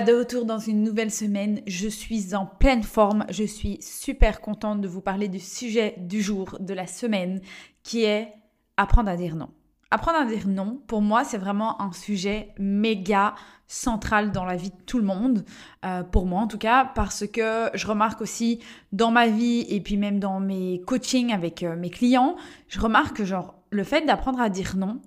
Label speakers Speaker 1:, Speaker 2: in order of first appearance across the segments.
Speaker 1: de retour dans une nouvelle semaine. Je suis en pleine forme. Je suis super contente de vous parler du sujet du jour, de la semaine, qui est apprendre à dire non. Apprendre à dire non, pour moi, c'est vraiment un sujet méga central dans la vie de tout le monde, euh, pour moi en tout cas, parce que je remarque aussi dans ma vie et puis même dans mes coachings avec euh, mes clients, je remarque que genre le fait d'apprendre à dire non,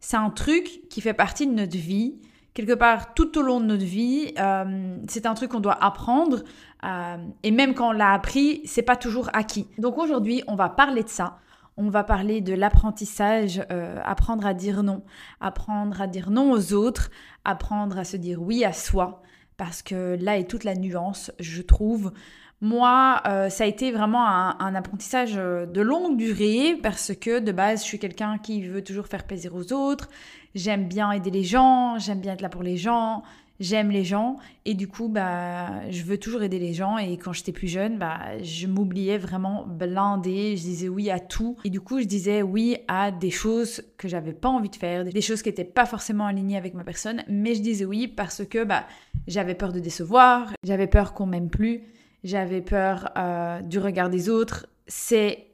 Speaker 1: c'est un truc qui fait partie de notre vie quelque part tout au long de notre vie. Euh, c'est un truc qu'on doit apprendre euh, et même quand on l'a appris, c'est pas toujours acquis. Donc aujourd'hui, on va parler de ça. On va parler de l'apprentissage, euh, apprendre à dire non, apprendre à dire non aux autres, apprendre à se dire oui à soi, parce que là est toute la nuance, je trouve. Moi, ça a été vraiment un, apprentissage de longue durée parce que de base, je suis quelqu'un qui veut toujours faire plaisir aux autres. J'aime bien aider les gens, j'aime bien être là pour les gens, j'aime les gens. Et du coup bah je veux toujours aider les gens. Et quand j'étais plus jeune bah je m'oubliais vraiment blindée, je disais oui à tout. Et du coup je disais oui à des choses que j'avais pas envie de faire, des choses qui étaient pas forcément alignées avec ma personne, mais je disais oui parce que bah j'avais peur de décevoir, j'avais peur qu'on m'aime plus, j'avais peur euh, du regard des autres. C'est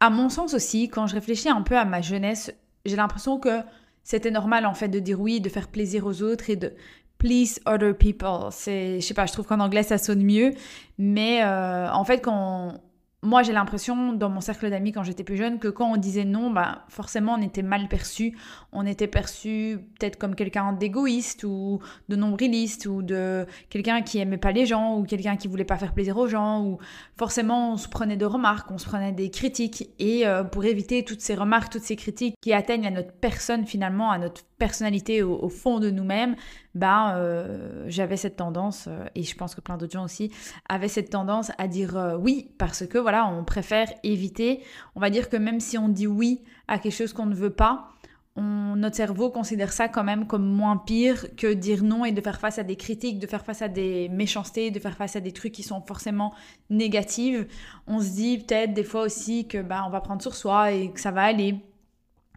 Speaker 1: à mon sens aussi quand je réfléchis un peu à ma jeunesse, j'ai l'impression que c'était normal en fait de dire oui, de faire plaisir aux autres et de please other people. C'est, je sais pas, je trouve qu'en anglais ça sonne mieux, mais euh, en fait quand moi, j'ai l'impression, dans mon cercle d'amis quand j'étais plus jeune, que quand on disait non, bah, forcément, on était mal perçu. On était perçu peut-être comme quelqu'un d'égoïste ou de nombriliste ou de quelqu'un qui aimait pas les gens ou quelqu'un qui voulait pas faire plaisir aux gens ou forcément, on se prenait de remarques, on se prenait des critiques. Et euh, pour éviter toutes ces remarques, toutes ces critiques qui atteignent à notre personne finalement, à notre personnalité au, fond de nous-mêmes, ben euh, j'avais cette tendance, euh, et je pense que plein d'autres gens aussi avaient cette tendance à dire euh, oui, parce que voilà, on préfère éviter. On va dire que même si on dit oui à quelque chose qu'on ne veut pas, notre cerveau considère ça quand même comme moins pire que dire non et de faire face à des critiques, de faire face à des méchancetés, de faire face à des trucs qui sont forcément négatifs. On se dit peut-être des fois aussi que bah, on va prendre sur soi et que ça va aller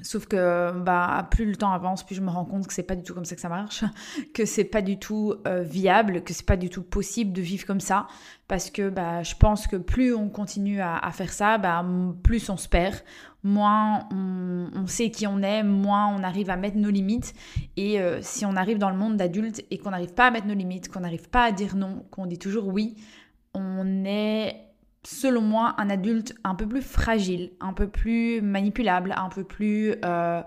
Speaker 1: Sauf que bah, plus le temps avance, plus je me rends compte que c'est pas du tout comme ça que ça marche, que c'est pas du tout euh, viable, que c'est pas du tout possible de vivre comme ça, parce que bah, je pense que plus on continue à, faire ça, bah, plus on se perd, moins on, sait qui on est, moins on arrive à mettre nos limites. Et euh, si on arrive dans le monde d'adulte et qu'on n'arrive pas à mettre nos limites, qu'on n'arrive pas à dire non, qu'on dit toujours oui, on est selon moi, un adulte un peu plus fragile, un peu plus manipulable, un peu plus... Euh,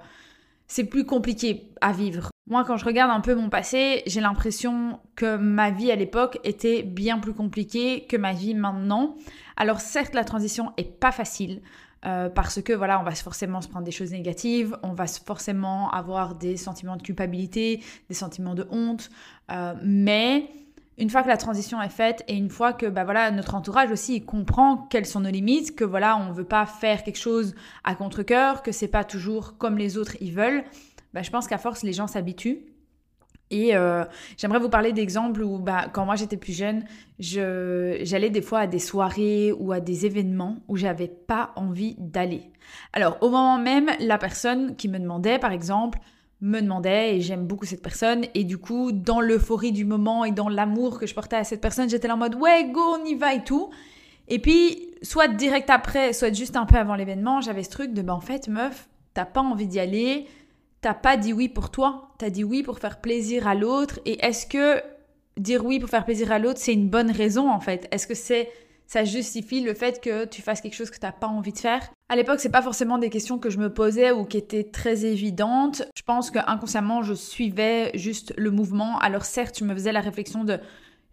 Speaker 1: c'est plus compliqué à vivre. Moi, quand je regarde un peu mon passé, j'ai l'impression que ma vie à l'époque était bien plus compliquée que ma vie maintenant. Alors certes, la transition est pas facile. Euh, parce que voilà, on va forcément se prendre des choses négatives, on va forcément avoir des sentiments de culpabilité, des sentiments de honte, euh, mais une fois que la transition est faite et une fois que bah voilà notre entourage aussi comprend quelles sont nos limites, que voilà on veut pas faire quelque chose à contre-cœur, que c'est pas toujours comme les autres ils veulent, bah, je pense qu'à force les gens s'habituent. Et euh, j'aimerais vous parler d'exemples où bah, quand moi j'étais plus jeune, j'allais des fois à des soirées ou à des événements où j'avais pas envie d'aller. Alors au moment même, la personne qui me demandait par exemple me demandait et j'aime beaucoup cette personne. Et du coup dans l'euphorie du moment et dans l'amour que je portais à cette personne j'étais en mode ouais go on y va et tout. Et puis soit direct après soit juste un peu avant l'événement j'avais ce truc de ben en fait meuf t'as pas envie d'y aller. T'as pas dit oui pour toi. T'as dit oui pour faire plaisir à l'autre. Et est-ce que dire oui pour faire plaisir à l'autre c'est une bonne raison en fait? Est-ce que c'est ça justifie le fait que tu fasses quelque chose que tu n'as pas envie de faire? À l'époque, c'est pas forcément des questions que je me posais ou qui étaient très évidentes. Je pense que inconsciemment, je suivais juste le mouvement. Alors certes, je me faisais la réflexion de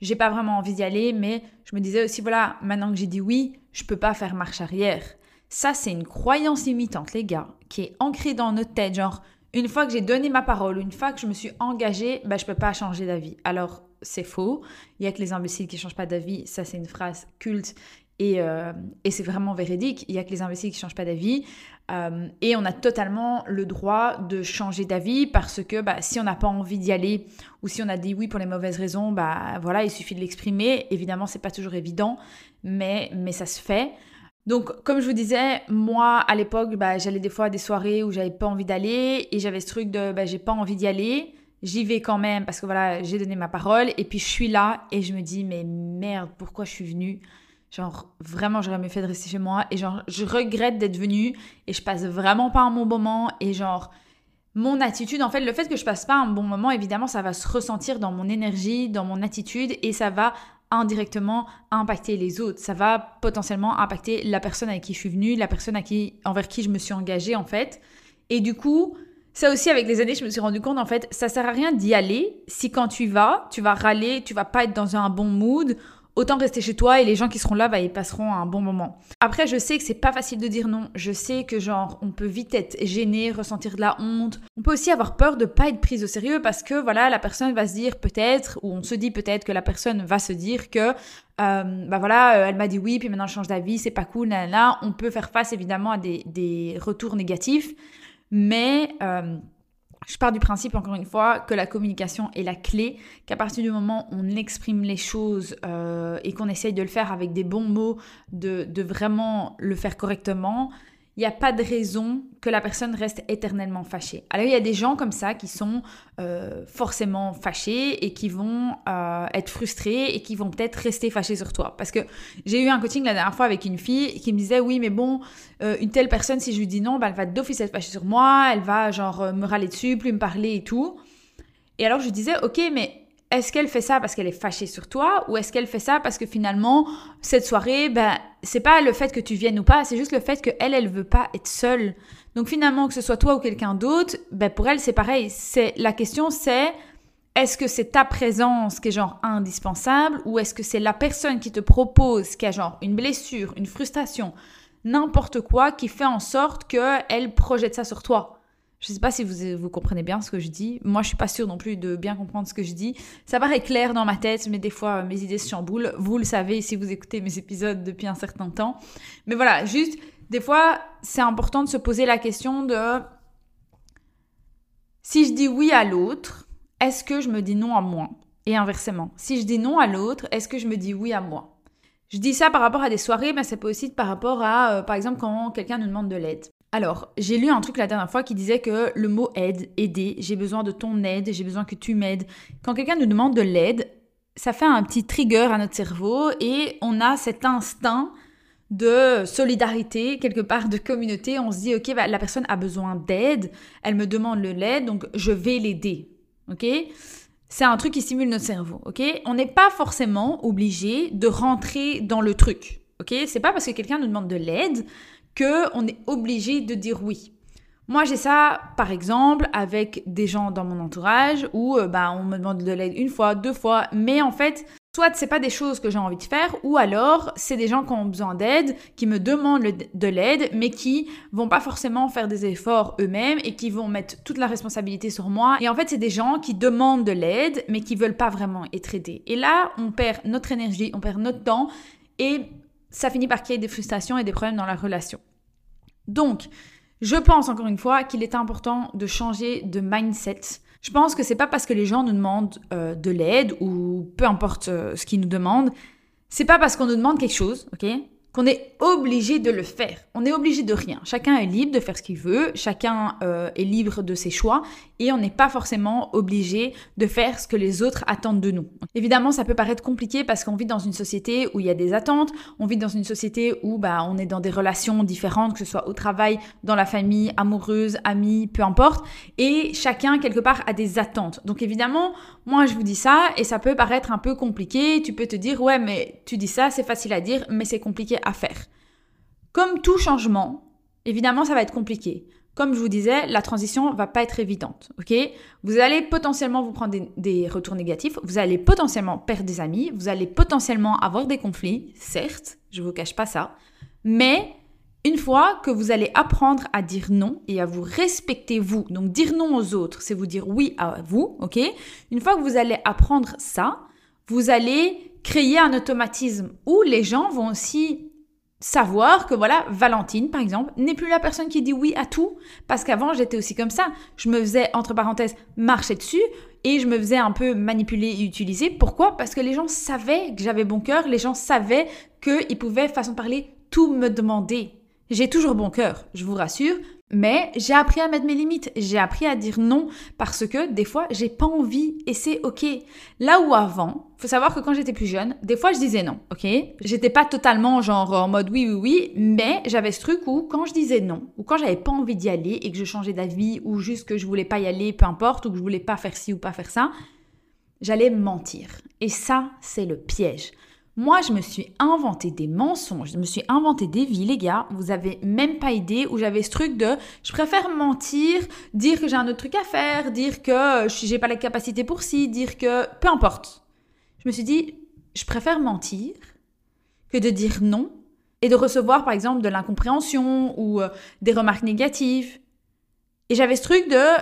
Speaker 1: j'ai pas vraiment envie d'y aller, mais je me disais aussi voilà, maintenant que j'ai dit oui, je peux pas faire marche arrière. Ça, c'est une croyance limitante, les gars, qui est ancrée dans notre tête. Genre, une fois que j'ai donné ma parole, une fois que je me suis engagée, bah, je peux pas changer d'avis. Alors, c'est faux. Il y a que les imbéciles qui changent pas d'avis. Ça, c'est une phrase culte et, euh, et c'est vraiment véridique. Il y a que les imbéciles qui changent pas d'avis. Euh, et on a totalement le droit de changer d'avis parce que bah, si on n'a pas envie d'y aller ou si on a dit oui pour les mauvaises raisons, bah voilà, il suffit de l'exprimer. Évidemment, c'est pas toujours évident, mais, mais ça se fait. Donc, comme je vous disais, moi, à l'époque, bah, j'allais des fois à des soirées où j'avais pas envie d'aller et j'avais ce truc de bah, j'ai pas envie d'y aller j'y vais quand même parce que voilà, j'ai donné ma parole et puis je suis là et je me dis mais merde, pourquoi je suis venue? Genre vraiment, j'aurais mieux fait de rester chez moi et genre je regrette d'être venue et je passe vraiment pas un bon moment et genre mon attitude, en fait, le fait que je passe pas un bon moment, évidemment, ça va se ressentir dans mon énergie, dans mon attitude et ça va indirectement impacter les autres. Ça va potentiellement impacter la personne avec qui je suis venue, la personne à qui, envers qui je me suis engagée, en fait. Et du coup, ça aussi, avec les années, je me suis rendu compte, en fait, ça sert à rien d'y aller si quand tu vas, tu vas râler, tu vas pas être dans un bon mood. Autant rester chez toi et les gens qui seront là, bah, ils passeront un bon moment. Après, je sais que c'est pas facile de dire non. Je sais que genre, on peut vite être gêné, ressentir de la honte. On peut aussi avoir peur de pas être prise au sérieux parce que voilà, la personne va se dire peut-être, ou on se dit peut-être que la personne va se dire que euh, bah voilà, euh, elle m'a dit oui, puis maintenant elle change d'avis, c'est pas cool, là. On peut faire face évidemment à des, des retours négatifs. Mais euh, je pars du principe, encore une fois, que la communication est la clé, qu'à partir du moment où on exprime les choses euh, et qu'on essaye de le faire avec des bons mots, de, de vraiment le faire correctement, il n'y a pas de raison que la personne reste éternellement fâchée. Alors il y a des gens comme ça qui sont euh, forcément fâchés et qui vont euh, être frustrés et qui vont peut-être rester fâchés sur toi. Parce que j'ai eu un coaching la dernière fois avec une fille qui me disait oui mais bon euh, une telle personne si je lui dis non bah, elle va d'office être fâchée sur moi, elle va genre me râler dessus, plus me parler et tout. Et alors je disais ok mais est-ce qu'elle fait ça parce qu'elle est fâchée sur toi ou est-ce qu'elle fait ça parce que finalement cette soirée ben c'est pas le fait que tu viennes ou pas c'est juste le fait que elle elle veut pas être seule. Donc finalement que ce soit toi ou quelqu'un d'autre ben pour elle c'est pareil. C'est la question c'est est-ce que c'est ta présence qui est genre indispensable ou est-ce que c'est la personne qui te propose qui a genre une blessure une frustration n'importe quoi qui fait en sorte que elle projette ça sur toi? Je ne sais pas si vous, vous comprenez bien ce que je dis. Moi, je suis pas sûre non plus de bien comprendre ce que je dis. Ça paraît clair dans ma tête, mais des fois, mes idées se chamboulent. Vous le savez si vous écoutez mes épisodes depuis un certain temps. Mais voilà, juste, des fois, c'est important de se poser la question de si je dis oui à l'autre, est-ce que je me dis non à moi? Et inversement, si je dis non à l'autre, est-ce que je me dis oui à moi? Je dis ça par rapport à des soirées, mais ça peut aussi par rapport à, euh, par exemple, quand quelqu'un nous demande de l'aide. Alors, j'ai lu un truc la dernière fois qui disait que le mot aide, aider, j'ai besoin de ton aide, j'ai besoin que tu m'aides. Quand quelqu'un nous demande de l'aide, ça fait un petit trigger à notre cerveau et on a cet instinct de solidarité, quelque part de communauté. On se dit, ok, bah, la personne a besoin d'aide, elle me demande de l'aide, donc je vais l'aider. Ok? C'est un truc qui stimule notre cerveau. Ok? On n'est pas forcément obligé de rentrer dans le truc. Ok? C'est pas parce que quelqu'un nous demande de l'aide qu'on est obligé de dire oui. Moi, j'ai ça, par exemple, avec des gens dans mon entourage où euh, bah, on me demande de l'aide une fois, deux fois, mais en fait, soit c'est pas des choses que j'ai envie de faire, ou alors c'est des gens qui ont besoin d'aide, qui me demandent de l'aide, mais qui vont pas forcément faire des efforts eux-mêmes et qui vont mettre toute la responsabilité sur moi. Et en fait, c'est des gens qui demandent de l'aide, mais qui veulent pas vraiment être aidés. Et là, on perd notre énergie, on perd notre temps, et ça finit par créer des frustrations et des problèmes dans la relation. Donc, je pense encore une fois qu'il est important de changer de mindset. Je pense que c'est pas parce que les gens nous demandent euh, de l'aide ou peu importe euh, ce qu'ils nous demandent, c'est pas parce qu'on nous demande quelque chose, ok? Qu'on est obligé de le faire. On est obligé de rien. Chacun est libre de faire ce qu'il veut, chacun euh, est libre de ses choix et on n'est pas forcément obligé de faire ce que les autres attendent de nous. Évidemment, ça peut paraître compliqué parce qu'on vit dans une société où il y a des attentes, on vit dans une société où bah, on est dans des relations différentes, que ce soit au travail, dans la famille, amoureuse, amie, peu importe, et chacun quelque part a des attentes. Donc évidemment, moi je vous dis ça et ça peut paraître un peu compliqué, tu peux te dire ouais mais tu dis ça, c'est facile à dire, mais c'est compliqué à faire. Comme tout changement, évidemment, ça va être compliqué. Comme je vous disais, la transition va pas être évidente, ok? Vous allez potentiellement vous prendre des, retours négatifs, vous allez potentiellement perdre des amis, vous allez potentiellement avoir des conflits, certes, je vous cache pas ça, mais une fois que vous allez apprendre à dire non et à vous respecter vous, donc dire non aux autres, c'est vous dire oui à vous, ok? Une fois que vous allez apprendre ça, vous allez créer un automatisme où les gens vont aussi savoir que voilà, Valentine, par exemple, n'est plus la personne qui dit oui à tout, parce qu'avant, j'étais aussi comme ça. Je me faisais, entre parenthèses, marcher dessus, et je me faisais un peu manipuler et utiliser. Pourquoi? Parce que les gens savaient que j'avais bon cœur, les gens savaient qu'ils pouvaient, façon de parler, tout me demander. J'ai toujours bon cœur, je vous rassure, Mais j'ai appris à mettre mes limites, j'ai appris à dire non parce que des fois j'ai pas envie et c'est ok. Là où avant, faut savoir que quand j'étais plus jeune, des fois je disais non, ok? J'étais pas totalement genre en mode oui oui oui, mais j'avais ce truc où quand je disais non, ou quand j'avais pas envie d'y aller et que je changeais d'avis, ou juste que je voulais pas y aller, peu importe, ou que je voulais pas faire ci ou pas faire ça, j'allais mentir. Et ça, c'est le piège. Moi, je me suis inventé des mensonges, je me suis inventé des vies, les gars. Vous avez même pas idée où j'avais ce truc de je préfère mentir, dire que j'ai un autre truc à faire, dire que j'ai pas la capacité pour ci, dire que peu importe. Je me suis dit, je préfère mentir que de dire non et de recevoir par exemple de l'incompréhension ou euh, des remarques négatives. Et j'avais ce truc de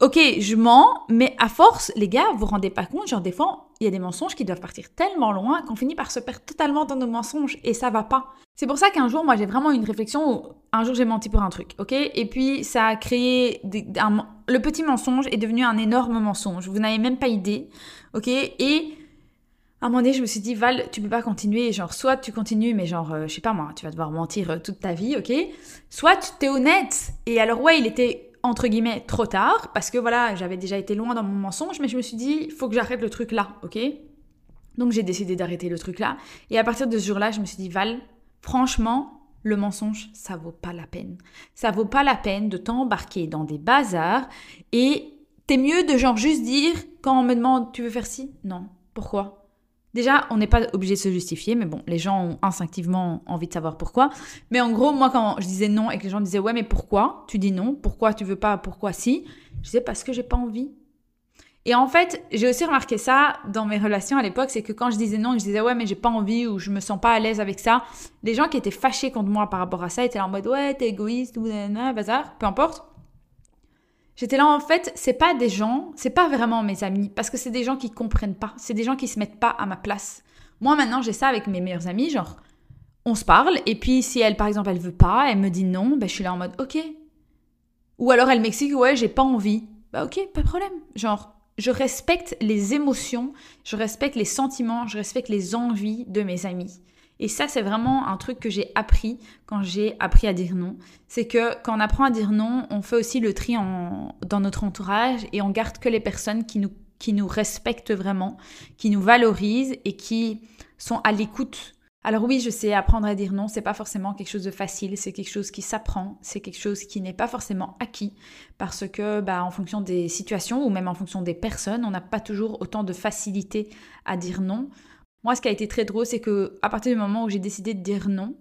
Speaker 1: ok, je mens, mais à force, les gars, vous vous rendez pas compte, genre des fois, il y a des mensonges qui doivent partir tellement loin qu'on finit par se perdre totalement dans nos mensonges et ça va pas. C'est pour ça qu'un jour, moi, j'ai vraiment une réflexion où un jour j'ai menti pour un truc, ok? Et puis ça a créé le petit mensonge est devenu un énorme mensonge. Vous n'avez même pas idée, ok? Et à un moment donné, je me suis dit, Val, tu peux pas continuer. Genre, soit tu continues, mais genre, euh, je sais pas moi, tu vas devoir mentir euh, toute ta vie, ok? Soit tu t'es honnête. Et alors, ouais, il était entre guillemets trop tard parce que voilà, j'avais déjà été loin dans mon mensonge, mais je me suis dit, il faut que j'arrête le truc là, ok? Donc j'ai décidé d'arrêter le truc là. Et à partir de ce jour-là, je me suis dit, Val, franchement, le mensonge, ça vaut pas la peine. Ça vaut pas la peine de t'embarquer dans des bazars et t'es mieux de genre juste dire quand on me demande, tu veux faire ci? Non. Pourquoi? Déjà, on n'est pas obligé de se justifier, mais bon, les gens ont instinctivement envie de savoir pourquoi. Mais en gros, moi, quand je disais non et que les gens disaient ouais, mais pourquoi tu dis non? Pourquoi tu veux pas? Pourquoi si? Je disais parce que j'ai pas envie. Et en fait, j'ai aussi remarqué ça dans mes relations à l'époque, c'est que quand je disais non, je disais ouais, mais j'ai pas envie ou je me sens pas à l'aise avec ça, les gens qui étaient fâchés contre moi par rapport à ça étaient en mode ouais, t'es égoïste ou bazar, peu importe. J'étais là, en fait, c'est pas des gens, c'est pas vraiment mes amis, parce que c'est des gens qui comprennent pas, c'est des gens qui se mettent pas à ma place. Moi, maintenant, j'ai ça avec mes meilleures amies, genre, on se parle, et puis si elle, par exemple, elle veut pas, elle me dit non, ben je suis là en mode, ok. Ou alors elle m'explique, ouais, j'ai pas envie. Bah ok, pas de problème. Genre, je respecte les émotions, je respecte les sentiments, je respecte les envies de mes amis. Et ça, c'est vraiment un truc que j'ai appris quand j'ai appris à dire non. C'est que quand on apprend à dire non, on fait aussi le tri dans notre entourage et on garde que les personnes qui nous, qui nous respectent vraiment, qui nous valorisent et qui sont à l'écoute. Alors oui, je sais, apprendre à dire non, c'est pas forcément quelque chose de facile, c'est quelque chose qui s'apprend, c'est quelque chose qui n'est pas forcément acquis parce que bah, en fonction des situations ou même en fonction des personnes, on n'a pas toujours autant de facilité à dire non. Moi, ce qui a été très drôle, c'est que à partir du moment où j'ai décidé de dire non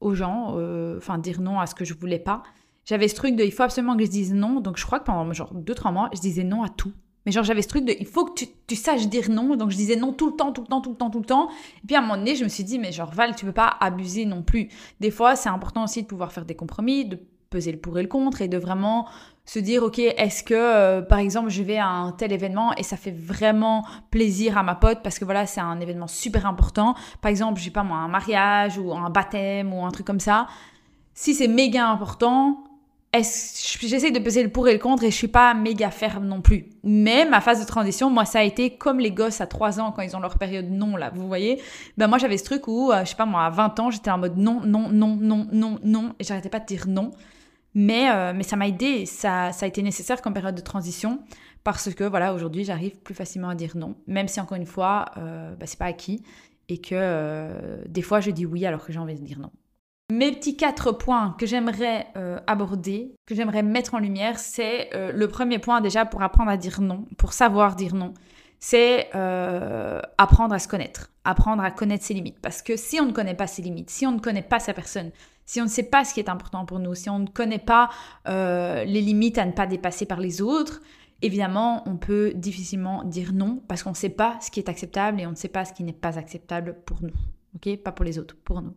Speaker 1: aux gens, euh, enfin dire non à ce que je voulais pas, j'avais ce truc de il faut absolument que je dise non. Donc je crois que pendant genre 2-3 mois, je disais non à tout. Mais genre j'avais ce truc de il faut que tu, saches dire non. Donc je disais non tout le temps, tout le temps, tout le temps, tout le temps. Et puis à un moment donné, je me suis dit mais genre Val, tu peux pas abuser non plus. Des fois, c'est important aussi de pouvoir faire des compromis, de peser le pour et le contre et de vraiment se dire ok est-ce que euh, par exemple je vais à un tel événement et ça fait vraiment plaisir à ma pote parce que voilà c'est un événement super important par exemple je sais pas moi un mariage ou un baptême ou un truc comme ça si c'est méga important j'essaie de peser le pour et le contre et je suis pas méga ferme non plus. Mais ma phase de transition, moi, ça a été comme les gosses à 3 ans quand ils ont leur période non, là, vous voyez. Ben moi, j'avais ce truc où, euh, je sais pas moi, à 20 ans, j'étais en mode non, non, non, non, non, non, et j'arrêtais pas de dire non. Mais, euh, mais ça m'a aidé, ça, a été nécessaire comme période de transition parce que voilà, aujourd'hui, j'arrive plus facilement à dire non, même si encore une fois, euh, bah, c'est pas acquis et que euh, des fois, je dis oui alors que j'ai envie de dire non. Mes petits quatre points que j'aimerais aborder, que j'aimerais mettre en lumière, c'est le premier point déjà pour apprendre à dire non, pour savoir dire non, c'est apprendre à se connaître, apprendre à connaître ses limites. Parce que si on ne connaît pas ses limites, si on ne connaît pas sa personne, si on ne sait pas ce qui est important pour nous, si on ne connaît pas euh, les limites à ne pas dépasser par les autres, évidemment, on peut difficilement dire non parce qu'on ne sait pas ce qui est acceptable et on ne sait pas ce qui n'est pas acceptable pour nous. Ok? Pas pour les autres, pour nous.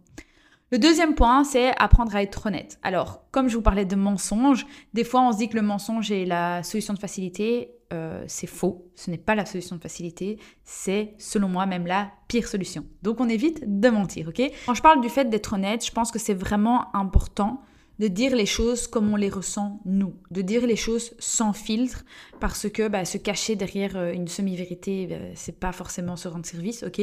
Speaker 1: Le deuxième point, c'est apprendre à être honnête. Alors, comme je vous parlais de mensonge, des fois on se dit que le mensonge est la solution de facilité. Euh, c'est faux. Ce n'est pas la solution de facilité. C'est, selon moi, même la pire solution. Donc, on évite de mentir, ok? Quand je parle du fait d'être honnête, je pense que c'est vraiment important de dire les choses comme on les ressent nous, de dire les choses sans filtre, parce que bah, se cacher derrière euh, une semi-vérité, bah, c'est pas forcément se rendre service, ok?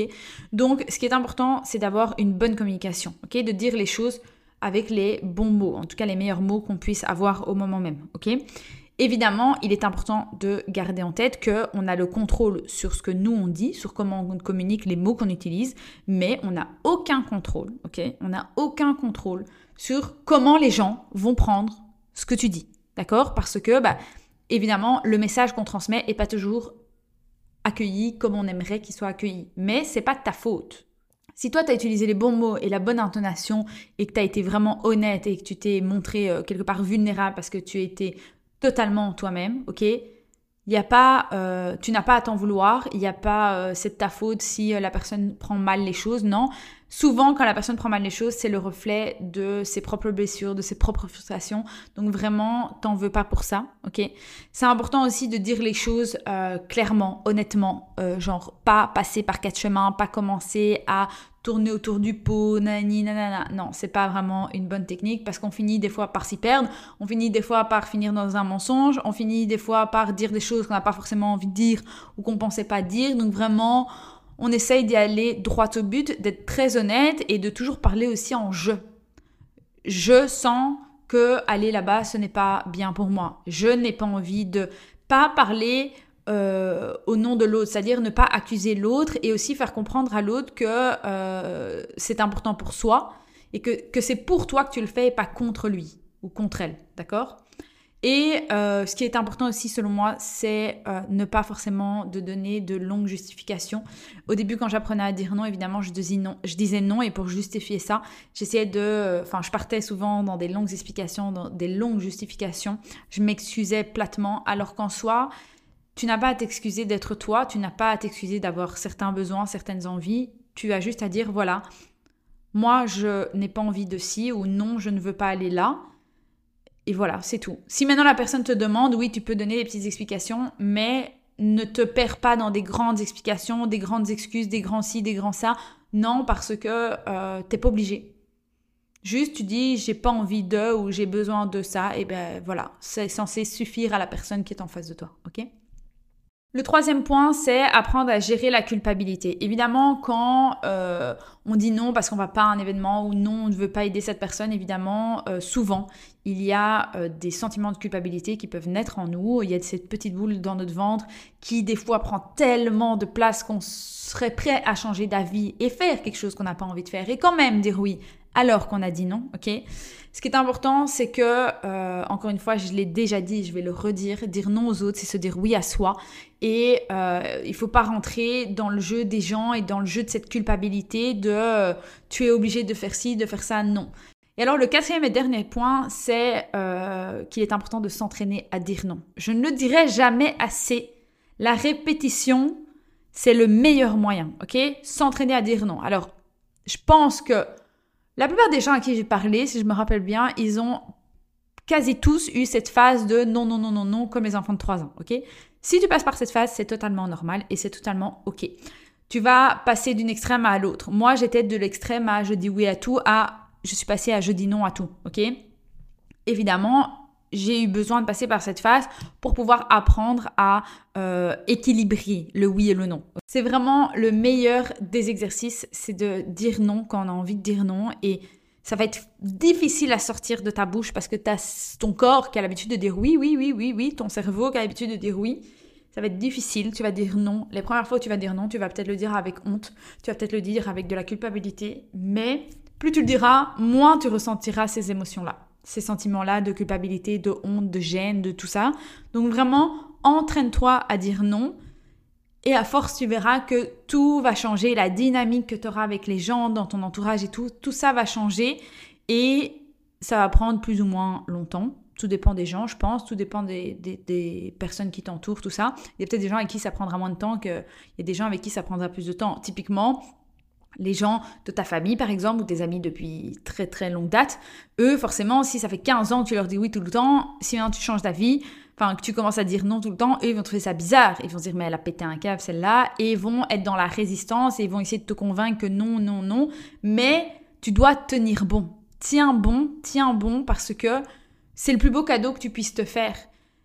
Speaker 1: Donc, ce qui est important, c'est d'avoir une bonne communication, ok? De dire les choses avec les bons mots, en tout cas les meilleurs mots qu'on puisse avoir au moment même, ok? Évidemment, il est important de garder en tête qu'on a le contrôle sur ce que nous on dit, sur comment on communique, les mots qu'on utilise, mais on n'a aucun contrôle, ok? On n'a aucun contrôle sur comment les gens vont prendre ce que tu dis, d'accord? Parce que, bah, évidemment, le message qu'on transmet n'est pas toujours accueilli comme on aimerait qu'il soit accueilli, mais c'est pas ta faute. Si toi, tu as utilisé les bons mots et la bonne intonation et que tu as été vraiment honnête et que tu t'es montré euh, quelque part vulnérable parce que tu été totalement toi-même, ok? Il y a pas, euh, tu n'as pas à t'en vouloir, il n'y a pas euh, c'est de ta faute si euh, la personne prend mal les choses, non. Souvent, quand la personne prend mal les choses, c'est le reflet de ses propres blessures, de ses propres frustrations. Donc vraiment, t'en veux pas pour ça, ok? C'est important aussi de dire les choses clairement, honnêtement, genre pas passer par quatre chemins, pas commencer à tourner autour du pot, nani, nanana. Non, c'est pas vraiment une bonne technique parce qu'on finit des fois par s'y perdre, on finit des fois par finir dans un mensonge, on finit des fois par dire des choses qu'on n'a pas forcément envie de dire ou qu'on pensait pas dire. Donc vraiment, on essaye d'y aller droit au but, d'être très honnête et de toujours parler aussi en je. Je sens que aller là-bas, ce n'est pas bien pour moi. Je n'ai pas envie de pas parler euh, au nom de l'autre, c'est-à-dire ne pas accuser l'autre et aussi faire comprendre à l'autre que euh, c'est important pour soi et que, que c'est pour toi que tu le fais et pas contre lui ou contre elle, d'accord? Et euh, ce qui est important aussi selon moi, c'est ne pas forcément de donner de longues justifications. Au début, quand j'apprenais à dire non, évidemment, je disais non, je disais non et pour justifier ça, j'essayais de, enfin, je partais souvent dans des longues explications, dans des longues justifications. Je m'excusais platement, alors qu'en soi, tu n'as pas à t'excuser d'être toi, tu n'as pas à t'excuser d'avoir certains besoins, certaines envies. Tu as juste à dire voilà, moi je n'ai pas envie de ci ou non, je ne veux pas aller là. Et voilà, c'est tout. Si maintenant la personne te demande, oui, tu peux donner des petites explications, mais ne te perds pas dans des grandes explications, des grandes excuses, des grands ci, des grands ça. Non, parce que euh, t'es pas obligé. Juste, tu dis, j'ai pas envie de ou j'ai besoin de ça, et ben voilà, c'est censé suffire à la personne qui est en face de toi, ok? Le troisième point, c'est apprendre à gérer la culpabilité. Évidemment, quand euh, on dit non parce qu'on va pas à un événement ou non, on ne veut pas aider cette personne, évidemment, euh, souvent, il y a euh, des sentiments de culpabilité qui peuvent naître en nous. Il y a cette petite boule dans notre ventre qui, des fois, prend tellement de place qu'on serait prêt à changer d'avis et faire quelque chose qu'on n'a pas envie de faire et quand même dire oui alors qu'on a dit non, ok? Ce qui est important, c'est que, euh, encore une fois, je l'ai déjà dit, je vais le redire, dire non aux autres, c'est se dire oui à soi. Et euh, il faut pas rentrer dans le jeu des gens et dans le jeu de cette culpabilité de euh, tu es obligé de faire ci, de faire ça, non. Et alors le quatrième et dernier point, c'est euh, qu'il est important de s'entraîner à dire non. Je ne le dirai jamais assez. La répétition, c'est le meilleur moyen, ok? S'entraîner à dire non. Alors, je pense que la plupart des gens à qui j'ai parlé, si je me rappelle bien, ils ont quasi tous eu cette phase de non, non, non, non, non, comme les enfants de 3 ans, ok? Si tu passes par cette phase, c'est totalement normal et c'est totalement ok. Tu vas passer d'une extrême à l'autre. Moi, j'étais de l'extrême à je dis oui à tout à je suis passée à je dis non à tout, ok? Évidemment, j'ai eu besoin de passer par cette phase pour pouvoir apprendre à euh, équilibrer le oui et le non. C'est vraiment le meilleur des exercices, c'est de dire non quand on a envie de dire non et ça va être difficile à sortir de ta bouche parce que as ton corps qui a l'habitude de dire oui, oui, oui, oui, oui, ton cerveau qui a l'habitude de dire oui. Ça va être difficile, tu vas dire non. Les premières fois où tu vas dire non, tu vas peut-être le dire avec honte, tu vas peut-être le dire avec de la culpabilité, mais plus tu le diras, moins tu ressentiras ces émotions-là ces sentiments-là de culpabilité, de honte, de gêne, de tout ça. Donc vraiment, entraîne-toi à dire non. Et à force, tu verras que tout va changer, la dynamique que tu auras avec les gens dans ton entourage et tout, tout ça va changer et ça va prendre plus ou moins longtemps. Tout dépend des gens, je pense, tout dépend des, des, personnes qui t'entourent, tout ça. Il y a peut-être des gens avec qui ça prendra moins de temps qu'il y a des gens avec qui ça prendra plus de temps. Typiquement, les gens de ta famille, par exemple, ou tes amis depuis très très longue date, eux, forcément, si ça fait 15 ans que tu leur dis oui tout le temps, si maintenant tu changes d'avis, enfin que tu commences à dire non tout le temps, eux, ils vont trouver ça bizarre. Ils vont se dire, mais elle a pété un câble, celle-là, et ils vont être dans la résistance, et ils vont essayer de te convaincre que non, non, non. Mais tu dois tenir bon. Tiens bon, tiens bon, parce que c'est le plus beau cadeau que tu puisses te faire.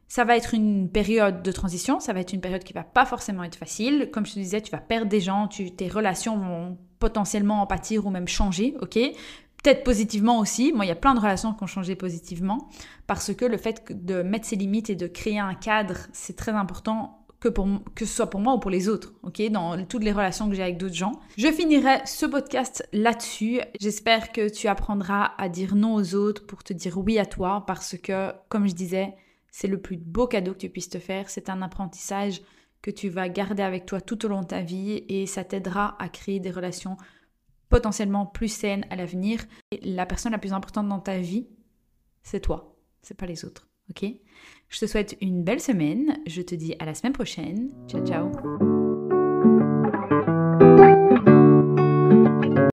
Speaker 1: Ça va être une période de transition, ça va être une période qui va pas forcément être facile. Comme je te disais, tu vas perdre des gens, tes relations vont potentiellement en pâtir ou même changer, ok? Peut-être positivement aussi. Moi, il y a plein de relations qui ont changé positivement parce que le fait de mettre ses limites et de créer un cadre, c'est très important que, pour, que ce soit pour moi ou pour les autres, ok, dans toutes les relations que j'ai avec d'autres gens. Je finirai ce podcast là-dessus. J'espère que tu apprendras à dire non aux autres pour te dire oui à toi parce que, comme je disais, c'est le plus beau cadeau que tu puisses te faire. C'est un apprentissage que tu vas garder avec toi tout au long de ta vie et ça t'aidera à créer des relations potentiellement plus saines à l'avenir. La personne la plus importante dans ta vie, c'est toi, c'est pas les autres. Ok? Je te souhaite une belle semaine. Je te dis à la semaine prochaine. Ciao ciao.